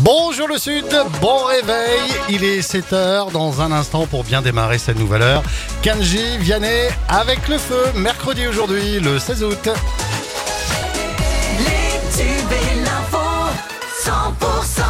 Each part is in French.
Bonjour le Sud, bon réveil, il est 7h dans un instant pour bien démarrer cette nouvelle heure. Kanji, Vianney avec le feu, mercredi aujourd'hui, le 16 août. Les tubes et l'info, 100%.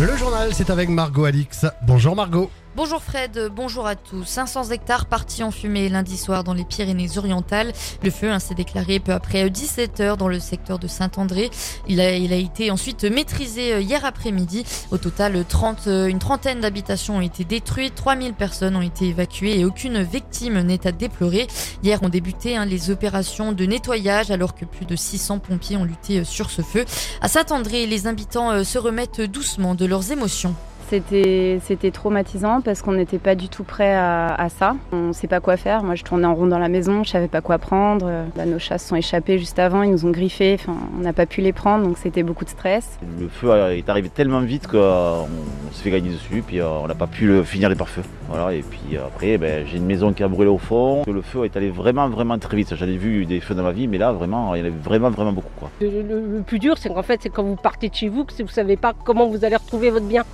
Le journal, c'est avec Margot Alix. Bonjour Margot. Bonjour Fred, bonjour à tous. 500 hectares partis en fumée lundi soir dans les Pyrénées-Orientales. Le feu hein, s'est déclaré peu après 17 heures dans le secteur de Saint-André. Il a, été ensuite maîtrisé euh, hier après-midi. Au total, 30, euh, une trentaine d'habitations ont été détruites, 3000 personnes ont été évacuées et aucune victime n'est à déplorer. Hier ont débuté hein, les opérations de nettoyage alors que plus de 600 pompiers ont lutté euh, sur ce feu. À Saint-André, les habitants se remettent doucement de leurs émotions. C'était, c'était traumatisant parce qu'on n'était pas du tout prêt à, à ça. On ne sait pas quoi faire. Moi, je tournais en rond dans la maison, je savais pas quoi prendre. Bah, nos chats se sont échappés juste avant, ils nous ont griffés. Enfin, on n'a pas pu les prendre, donc c'était beaucoup de stress. Le feu est arrivé tellement vite qu'on s'est fait gagner dessus, puis euh, on n'a pas pu le finir les pare-feux. Voilà, et puis après, ben, j'ai une maison qui a brûlé au fond. Le feu est allé vraiment, vraiment très vite. J'en ai vu des feux dans ma vie, mais là, vraiment, il y en avait vraiment, vraiment beaucoup. Quoi. Le, le- le plus dur, c'est qu'en fait, c'est quand vous partez de chez vous, que vous ne savez pas comment vous allez retrouver votre bien.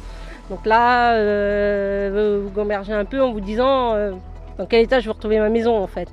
Donc là, euh, vous gambergez un peu en vous disant euh, dans quel état je vais retrouver ma maison en fait.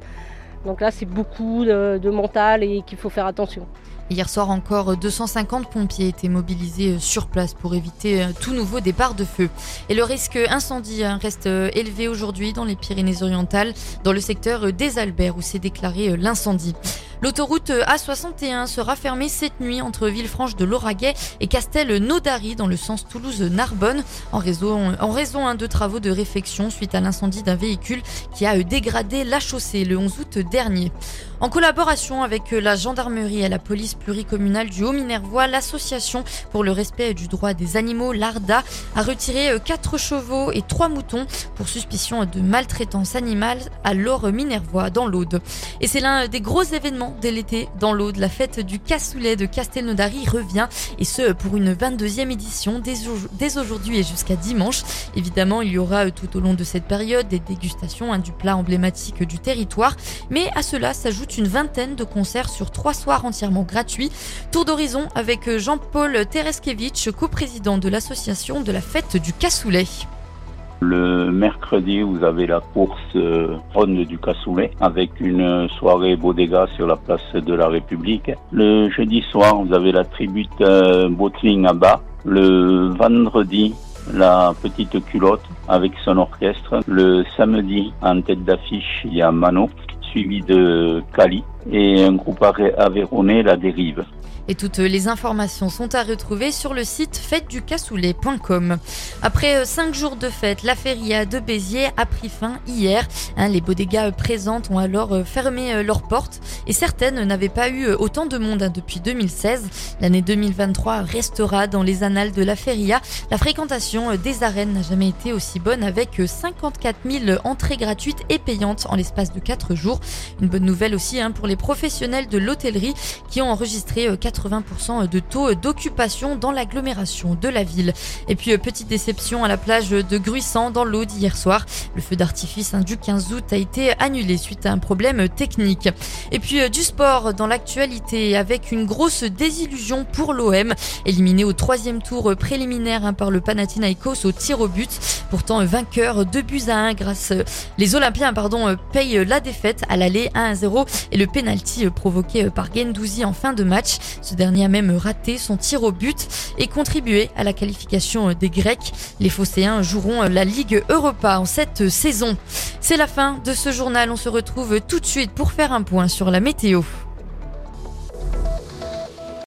Donc là, c'est beaucoup de, de mental et qu'il faut faire attention. Hier soir encore, 250 pompiers étaient mobilisés euh, sur place pour éviter tout nouveau départ de feu. Et le risque incendie hein, reste élevé aujourd'hui dans les Pyrénées-Orientales, dans le secteur des Alberts où s'est déclaré l'incendie. L'autoroute A61 sera fermée cette nuit entre Villefranche de Lauragais et Castel-Naudary dans le sens Toulouse-Narbonne en raison, hein, de travaux de réfection suite à l'incendie d'un véhicule qui a dégradé la chaussée le 11 août dernier. En collaboration avec la gendarmerie et la police pluricommunale du Haut-Minervois, l'association pour le respect du droit des animaux, l'ARDA, a retiré 4 chevaux et 3 moutons pour suspicion de maltraitance animale à l'Or Minervois dans l'Aude. Et c'est l'un des gros événements dès l'été dans l'Aude. La fête du cassoulet de Castelnaudary revient et ce pour une 22e édition dès aujourd'hui et jusqu'à dimanche. Évidemment, il y aura euh, tout au long de cette période des dégustations hein, du plat emblématique du territoire. Mais à cela s'ajoute une vingtaine de concerts sur trois soirs entièrement gratuits. Tour d'horizon avec euh, Jean-Paul Tereskevitch, coprésident de l'association de la fête du cassoulet. Le mercredi, vous avez la course euh, ronde du cassoulet avec une soirée bodega sur la place de la République. Le jeudi soir, vous avez la tribute euh, bottling à bas. Le vendredi, la petite culotte avec son orchestre. Le samedi, en tête d'affiche, il y a Mano, suivi de Cali et un groupe aveyronais, La Dérive. Et toutes les informations sont à retrouver sur le site fêteducassoulet.com. Après euh, cinq jours de fête, la feria de Béziers a pris fin hier. Hein, les bodegas euh, présentes ont alors euh, fermé euh, leurs portes et certaines n'avaient pas eu euh, autant de monde hein, depuis 2016. L'année 2023 restera dans les annales de la feria. La fréquentation euh, des arènes n'a jamais été aussi bonne avec euh, 54 000 entrées gratuites et payantes en l'espace de 4 jours. Une bonne nouvelle aussi hein, pour les professionnels de l'hôtellerie qui ont enregistré euh, 80% de taux d'occupation dans l'agglomération de la ville. Et puis, euh, petite déception à la plage de Gruissant dans l'Aude hier soir. Le feu d'artifice hein, du 15 août a été annulé suite à un problème technique. Et puis, euh, du sport dans l'actualité avec une grosse désillusion pour l'OM, éliminé au troisième tour préliminaire hein, par le Panathinaikos au tir au but. Pourtant, vainqueur 2 buts à 1 grâce euh, les Olympiens pardon, payent la défaite à l'aller 1-0 et le penalty provoqué par Gendouzi en fin de match. Ce dernier a même raté son tir au but et contribué à la qualification des Grecs. Les Phocéens joueront la Ligue Europa en cette saison. C'est la fin de ce journal. On se retrouve tout de suite pour faire un point sur la météo.